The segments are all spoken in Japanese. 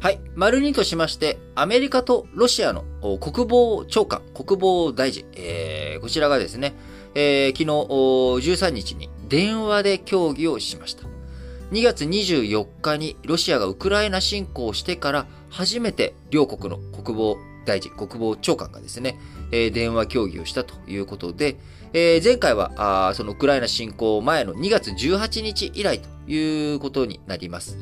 はい。丸2としまして、アメリカとロシアの国防長官、国防大臣、えーこちらがですね、えー昨日13日に電話で協議をしました。2月24日にロシアがウクライナ侵攻してから初めて両国の国防大臣、国防長官がですね、えー電話協議をしたということで、えー前回はあそのウクライナ侵攻前の2月18日以来ということになります。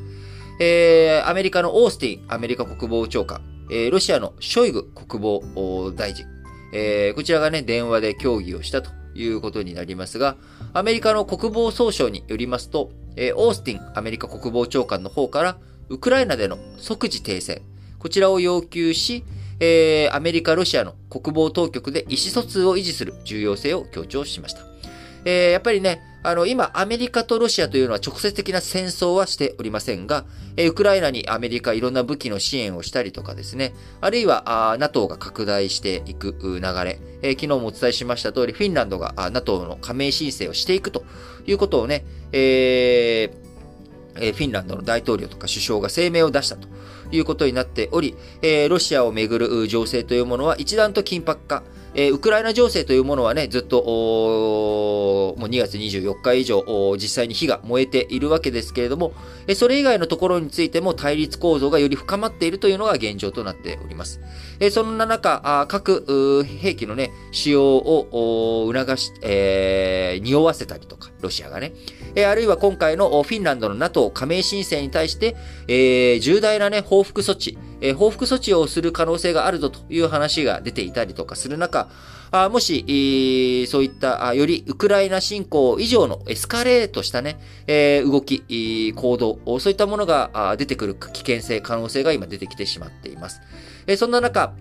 えーアメリカのオースティン、アメリカ国防長官、えーロシアのショイグ国防大臣、えーこちらがね、電話で協議をしたということになりますが、アメリカの国防総省によりますと、えーオースティン、アメリカ国防長官の方から、ウクライナでの即時停戦、こちらを要求し、えーアメリカ、ロシアの国防当局で意思疎通を維持する重要性を強調しました。えーやっぱりね、あの、今、アメリカとロシアというのは直接的な戦争はしておりませんが、えーウクライナにアメリカいろんな武器の支援をしたりとかですね、あるいは、あ NATO が拡大していく流れ、えー昨日もお伝えしました通り、フィンランドがあ NATO の加盟申請をしていくということをね、えーえーフィンランドの大統領とか首相が声明を出したということになっており、えーロシアをめぐる情勢というものは一段と緊迫化、えーウクライナ情勢というものはね、ずっと、もう2月24日以上、実際に火が燃えているわけですけれども、えそれ以外のところについても対立構造がより深まっているというのが現状となっております。えそんな中、あー各うー兵器のね、使用を促し、えー匂わせたりとか、ロシアがね、えあるいは今回のフィンランドの NATO 加盟申請に対して、えー重大なね、報復措置、えー報復措置をする可能性があるぞという話が出ていたりとかする中、あもし、えーそういった、あよりウクライナ侵攻以上のエスカレートしたね、えー動き、えー行動、そういったものがあ出てくる危険性、可能性が今出てきてしまっています。えーそんな中、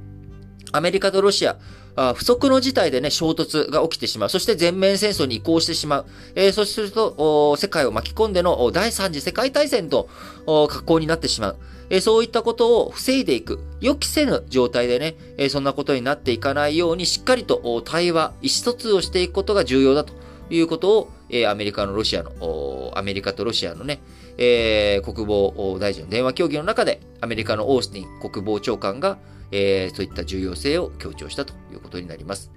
アメリカとロシア、不測の事態でね、衝突が起きてしまう。そして全面戦争に移行してしまう。えーそうすると、世界を巻き込んでの第三次世界大戦と格好になってしまう。えーそういったことを防いでいく。予期せぬ状態でね、えーそんなことになっていかないように、しっかりと対話、意思疎通をしていくことが重要だということを、えーアメリカのロシアの、アメリカとロシアのね、えー国防大臣の電話協議の中で、アメリカのオースティン国防長官が、えーそういった重要性を強調したということになります。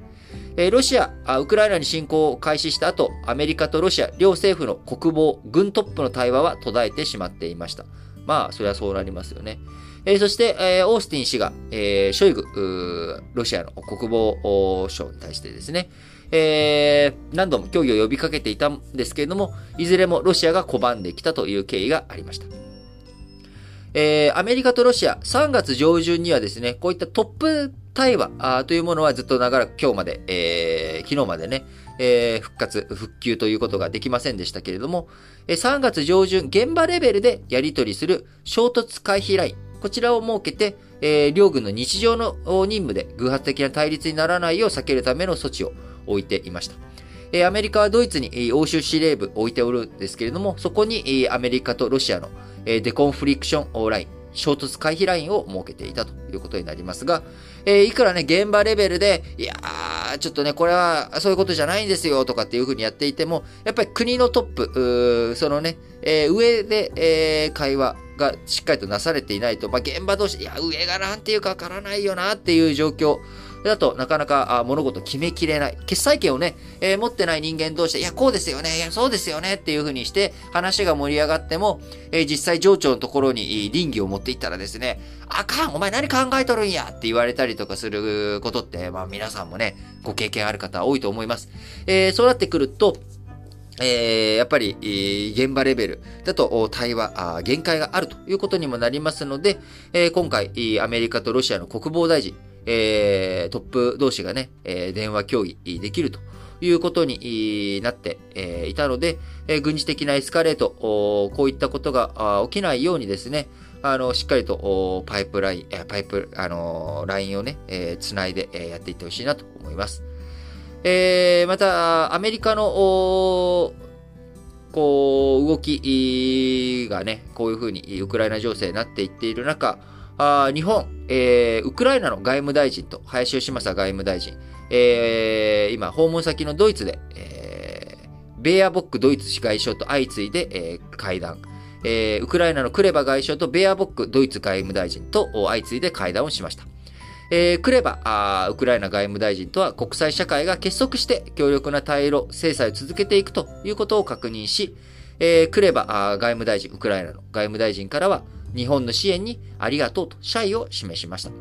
えーロシアあ、ウクライナに侵攻を開始した後、アメリカとロシア両政府の国防、軍トップの対話は途絶えてしまっていました。まあ、それはそうなりますよね。えーそして、えーオースティン氏が、えーショイグ、ロシアの国防省に対してですね、えー何度も協議を呼びかけていたんですけれども、いずれもロシアが拒んできたという経緯がありました。えーアメリカとロシア、3月上旬にはですね、こういったトップ対話というものはずっと長らく今日まで、えー昨日までね、えー復活、復旧ということができませんでしたけれども、えー3月上旬、現場レベルでやり取りする衝突回避ライン、こちらを設けて、え両軍の日常の任務で偶発的な対立にならないよう避けるための措置を置いていました。えアメリカはドイツに欧州司令部を置いておるんですけれども、そこにアメリカとロシアのえデコンフリクションオーライン、衝突回避ラインを設けていたということになりますが、えーいくらね、現場レベルで、いやー、ちょっとね、これはそういうことじゃないんですよとかっていうふうにやっていても、やっぱり国のトップ、そのね、えー上で、えー会話がしっかりとなされていないと、まあ、現場同士、いや、上がなんていうかわからないよなっていう状況。だとなかなかあ物事決めきれない。決裁権をね、えー持ってない人間同士で、いや、こうですよね、いや、そうですよねっていう風にして話が盛り上がっても、えー実際上長のところに倫理を持っていったらですね、あかんお前何考えとるんやって言われたりとかすることって、まあ皆さんもね、ご経験ある方多いと思います。えーそうなってくると、えーやっぱり、えー現場レベルだと対話あ限界があるということにもなりますので、え今回、アメリカとロシアの国防大臣、えートップ同士がね、え電話協議できるということになっていたので、軍事的なエスカレート、こういったことが起きないようにですね、あの、しっかりとパイプライン、パイプ、あのラインをね、つないで、やっていってほしいなと思います。えーまた、アメリカの、こう、動きがね、こういうふうにウクライナ情勢になっていっている中、あ日本、えーウクライナの外務大臣と林芳正外務大臣、えー今、訪問先のドイツで、えーベーアボックドイツ外相と相次いで、えー会談、えー、ウクライナのクレバ外相とベアボックドイツ外務大臣と相次いで会談をしました。えー、クレバあ、ウクライナ外務大臣とは国際社会が結束して強力な対ロ制裁を続けていくということを確認し、えー、クレバあ外務大臣、ウクライナの外務大臣からは日本の支援にありがとうと謝意を示しました。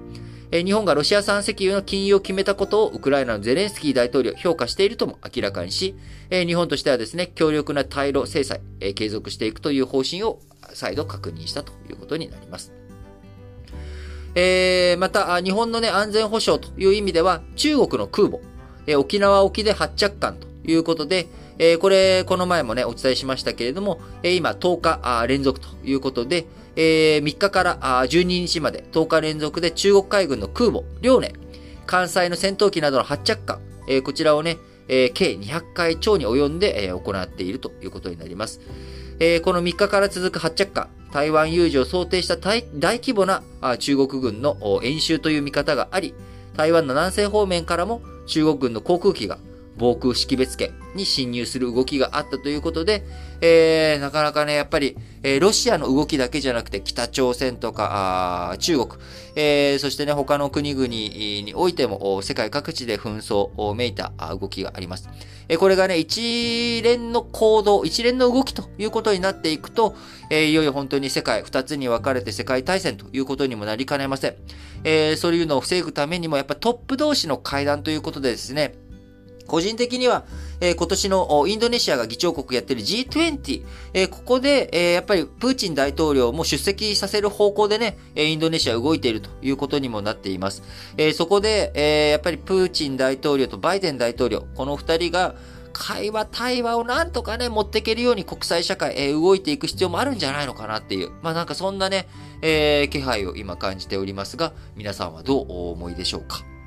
日本がロシア産石油の禁輸を決めたことをウクライナのゼレンスキー大統領評価しているとも明らかにし、日本としてはですね、強力な対ロ制裁、継続していくという方針を再度確認したということになります。えー、また、日本のね、安全保障という意味では、中国の空母、え、沖縄沖で発着艦ということで、え、これ、この前もね、お伝えしましたけれども、え、今、10日連続ということで、えー、3日から12日まで10日連続で中国海軍の空母、遼寧、関西の戦闘機などの発着艦、えー、こちらをね、えー、計200回超に及んで、えー、行っているということになります。えー、この3日から続く発着艦、台湾有事を想定した大規模な中国軍の演習という見方があり、台湾の南西方面からも中国軍の航空機が防空識別圏に侵入する動きがあったということで、えー、なかなかね、やっぱり、えー、ロシアの動きだけじゃなくて、北朝鮮とか、中国、えー、そしてね、他の国々においても、世界各地で紛争をめいた動きがあります。えー、これがね、一連の行動、一連の動きということになっていくと、えー、いよいよ本当に世界二つに分かれて世界大戦ということにもなりかねません。えー、そういうのを防ぐためにも、やっぱトップ同士の会談ということでですね、個人的には、えー、今年のインドネシアが議長国やってる G20、えー、ここで、えー、やっぱりプーチン大統領も出席させる方向でね、インドネシア動いているということにもなっています。えそこで、えやっぱりプーチン大統領とバイデン大統領、この二人が、会話、対話をなんとかね、持っていけるように国際社会、えー、動いていく必要もあるんじゃないのかなっていう、まあなんかそんなね、えー、気配を今感じておりますが、皆さんはどうお思いでしょうか？